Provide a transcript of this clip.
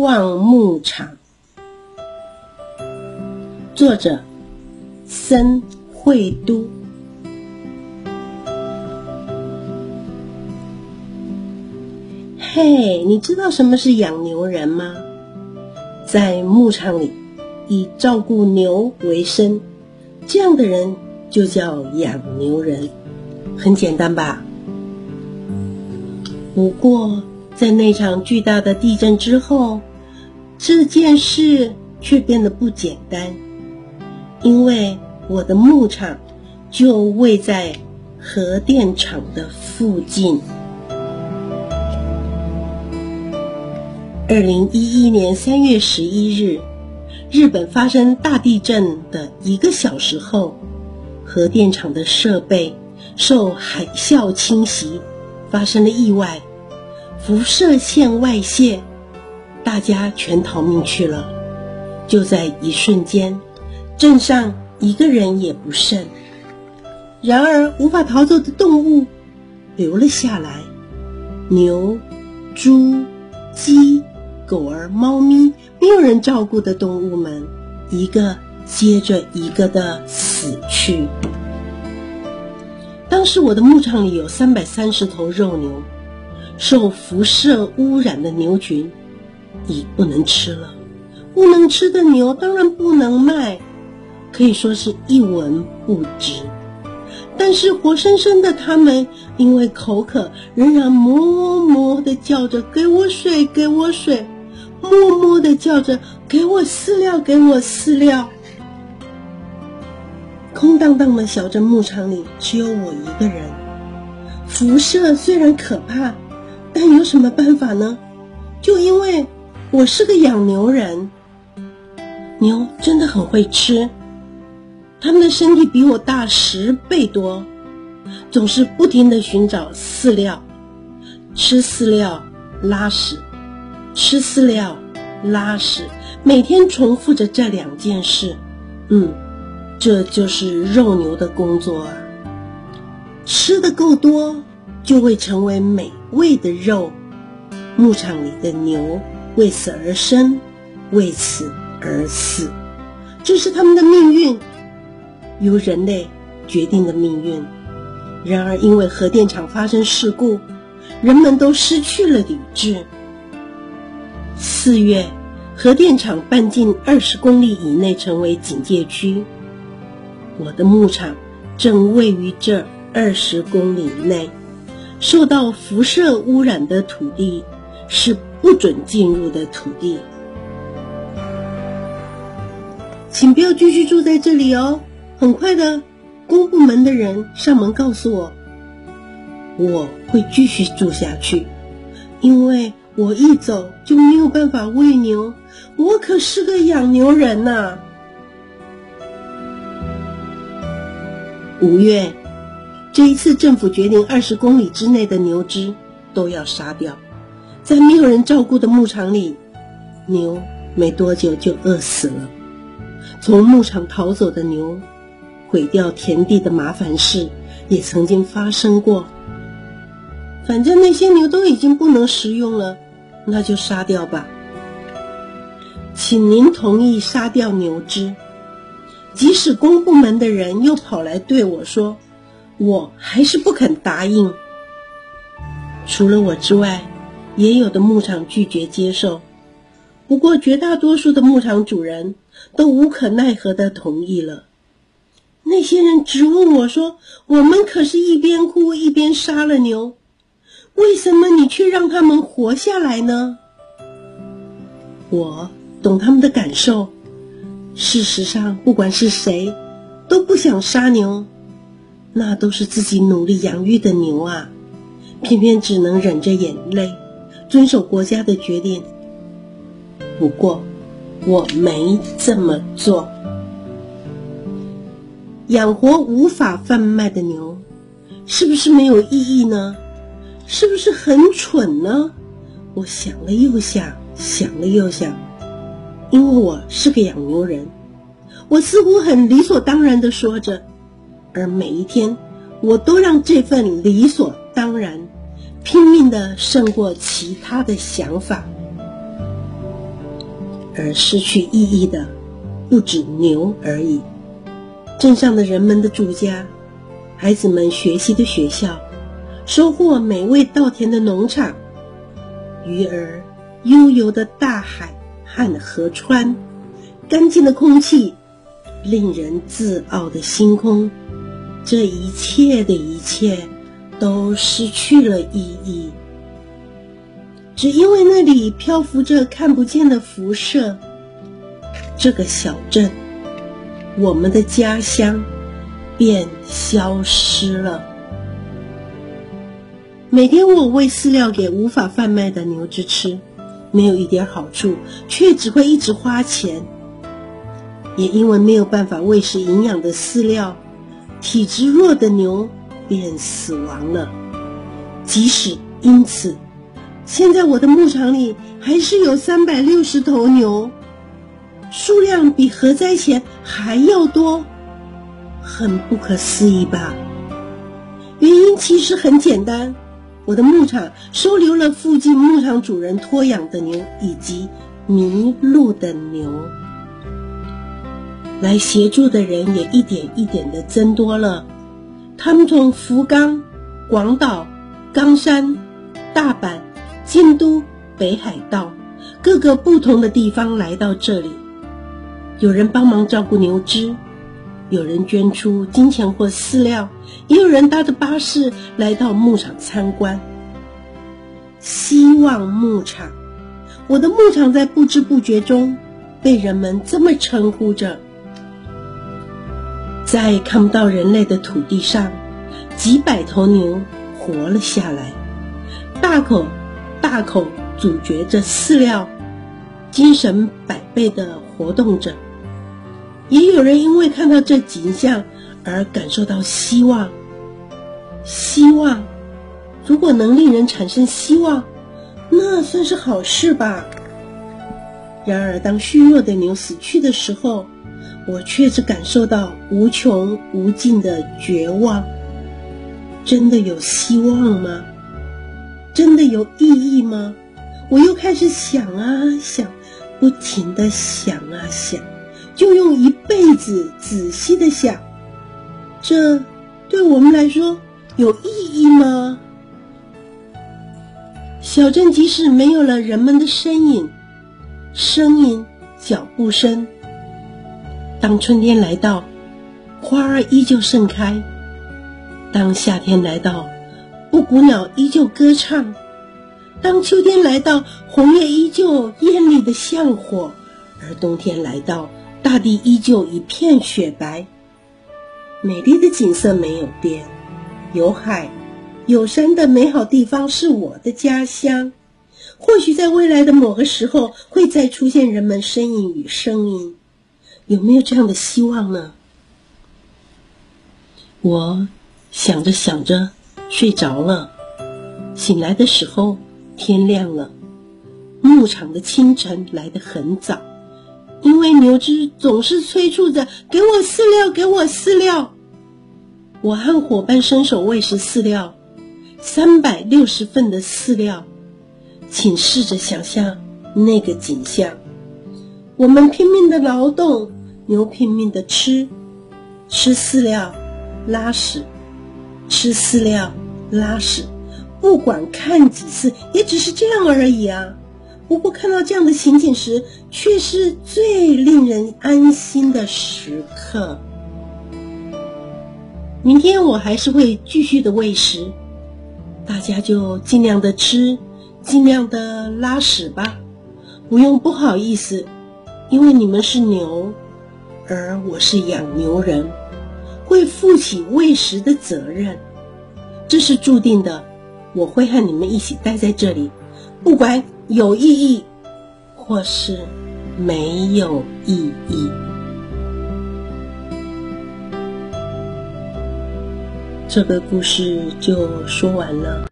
望牧场，作者森惠都。嘿，你知道什么是养牛人吗？在牧场里，以照顾牛为生，这样的人就叫养牛人。很简单吧？不过，在那场巨大的地震之后，这件事却变得不简单，因为我的牧场就位在核电厂的附近。二零一一年三月十一日，日本发生大地震的一个小时后，核电厂的设备受海啸侵袭，发生了意外，辐射线外泄，大家全逃命去了。就在一瞬间，镇上一个人也不剩。然而，无法逃走的动物留了下来，牛、猪、鸡。狗儿、猫咪，没有人照顾的动物们，一个接着一个的死去。当时我的牧场里有三百三十头肉牛，受辐射污染的牛群已不能吃了。不能吃的牛当然不能卖，可以说是一文不值。但是活生生的他们因为口渴，仍然默默的叫着：“给我水，给我水。”默默的叫着：“给我饲料，给我饲料。”空荡荡的小镇牧场里只有我一个人。辐射虽然可怕，但有什么办法呢？就因为我是个养牛人，牛真的很会吃，它们的身体比我大十倍多，总是不停的寻找饲料，吃饲料，拉屎。吃饲料、拉屎，每天重复着这两件事。嗯，这就是肉牛的工作啊。吃的够多，就会成为美味的肉。牧场里的牛为此而生，为此而死，这是他们的命运，由人类决定的命运。然而，因为核电厂发生事故，人们都失去了理智。四月，核电厂半径二十公里以内成为警戒区。我的牧场正位于这二十公里内，受到辐射污染的土地是不准进入的土地。请不要继续住在这里哦！很快的，公部门的人上门告诉我，我会继续住下去，因为。我一走就没有办法喂牛，我可是个养牛人呐。五月，这一次政府决定二十公里之内的牛只都要杀掉，在没有人照顾的牧场里，牛没多久就饿死了。从牧场逃走的牛，毁掉田地的麻烦事也曾经发生过。反正那些牛都已经不能食用了，那就杀掉吧。请您同意杀掉牛只，即使公部门的人又跑来对我说，我还是不肯答应。除了我之外，也有的牧场拒绝接受，不过绝大多数的牧场主人都无可奈何的同意了。那些人直问我说：“我们可是一边哭一边杀了牛。”为什么你却让他们活下来呢？我懂他们的感受。事实上，不管是谁，都不想杀牛，那都是自己努力养育的牛啊，偏偏只能忍着眼泪，遵守国家的决定。不过，我没这么做。养活无法贩卖的牛，是不是没有意义呢？是不是很蠢呢？我想了又想，想了又想，因为我是个养牛人，我似乎很理所当然的说着，而每一天，我都让这份理所当然拼命的胜过其他的想法。而失去意义的不止牛而已。镇上的人们的住家，孩子们学习的学校，收获美味稻田的农场，鱼儿悠游的大海和河川，干净的空气，令人自傲的星空，这一切的一切都失去了意义，只因为那里漂浮着看不见的辐射。这个小镇。我们的家乡便消失了。每天我喂饲料给无法贩卖的牛只吃，没有一点好处，却只会一直花钱。也因为没有办法喂食营养的饲料，体质弱的牛便死亡了。即使因此，现在我的牧场里还是有三百六十头牛。数量比核灾前还要多，很不可思议吧？原因其实很简单，我的牧场收留了附近牧场主人托养的牛以及迷路的牛，来协助的人也一点一点的增多了。他们从福冈、广岛、冈山、大阪、京都、北海道各个不同的地方来到这里。有人帮忙照顾牛只，有人捐出金钱或饲料，也有人搭着巴士来到牧场参观。希望牧场，我的牧场在不知不觉中被人们这么称呼着。在看不到人类的土地上，几百头牛活了下来，大口大口咀嚼着饲料，精神百倍的活动着。也有人因为看到这景象而感受到希望。希望，如果能令人产生希望，那算是好事吧。然而，当虚弱的牛死去的时候，我确实感受到无穷无尽的绝望。真的有希望吗？真的有意义吗？我又开始想啊想，不停的想啊想。就用一辈子仔细的想，这对我们来说有意义吗？小镇即使没有了人们的身影、声音、脚步声，当春天来到，花儿依旧盛开；当夏天来到，布谷鸟依旧歌唱；当秋天来到，红叶依旧艳丽的像火；而冬天来到，大地依旧一片雪白，美丽的景色没有变。有海、有山的美好地方是我的家乡。或许在未来的某个时候，会再出现人们身影与声音。有没有这样的希望呢？我想着想着睡着了，醒来的时候天亮了。牧场的清晨来得很早。因为牛只总是催促着“给我饲料，给我饲料”，我和伙伴伸手喂食饲料，三百六十份的饲料，请试着想象那个景象：我们拼命的劳动，牛拼命的吃，吃饲料，拉屎，吃饲料，拉屎，不管看几次，也只是这样而已啊。不过看到这样的情景时，却是最令人安心的时刻。明天我还是会继续的喂食，大家就尽量的吃，尽量的拉屎吧，不用不好意思，因为你们是牛，而我是养牛人，会负起喂食的责任，这是注定的。我会和你们一起待在这里，不管。有意义，或是没有意义。这个故事就说完了。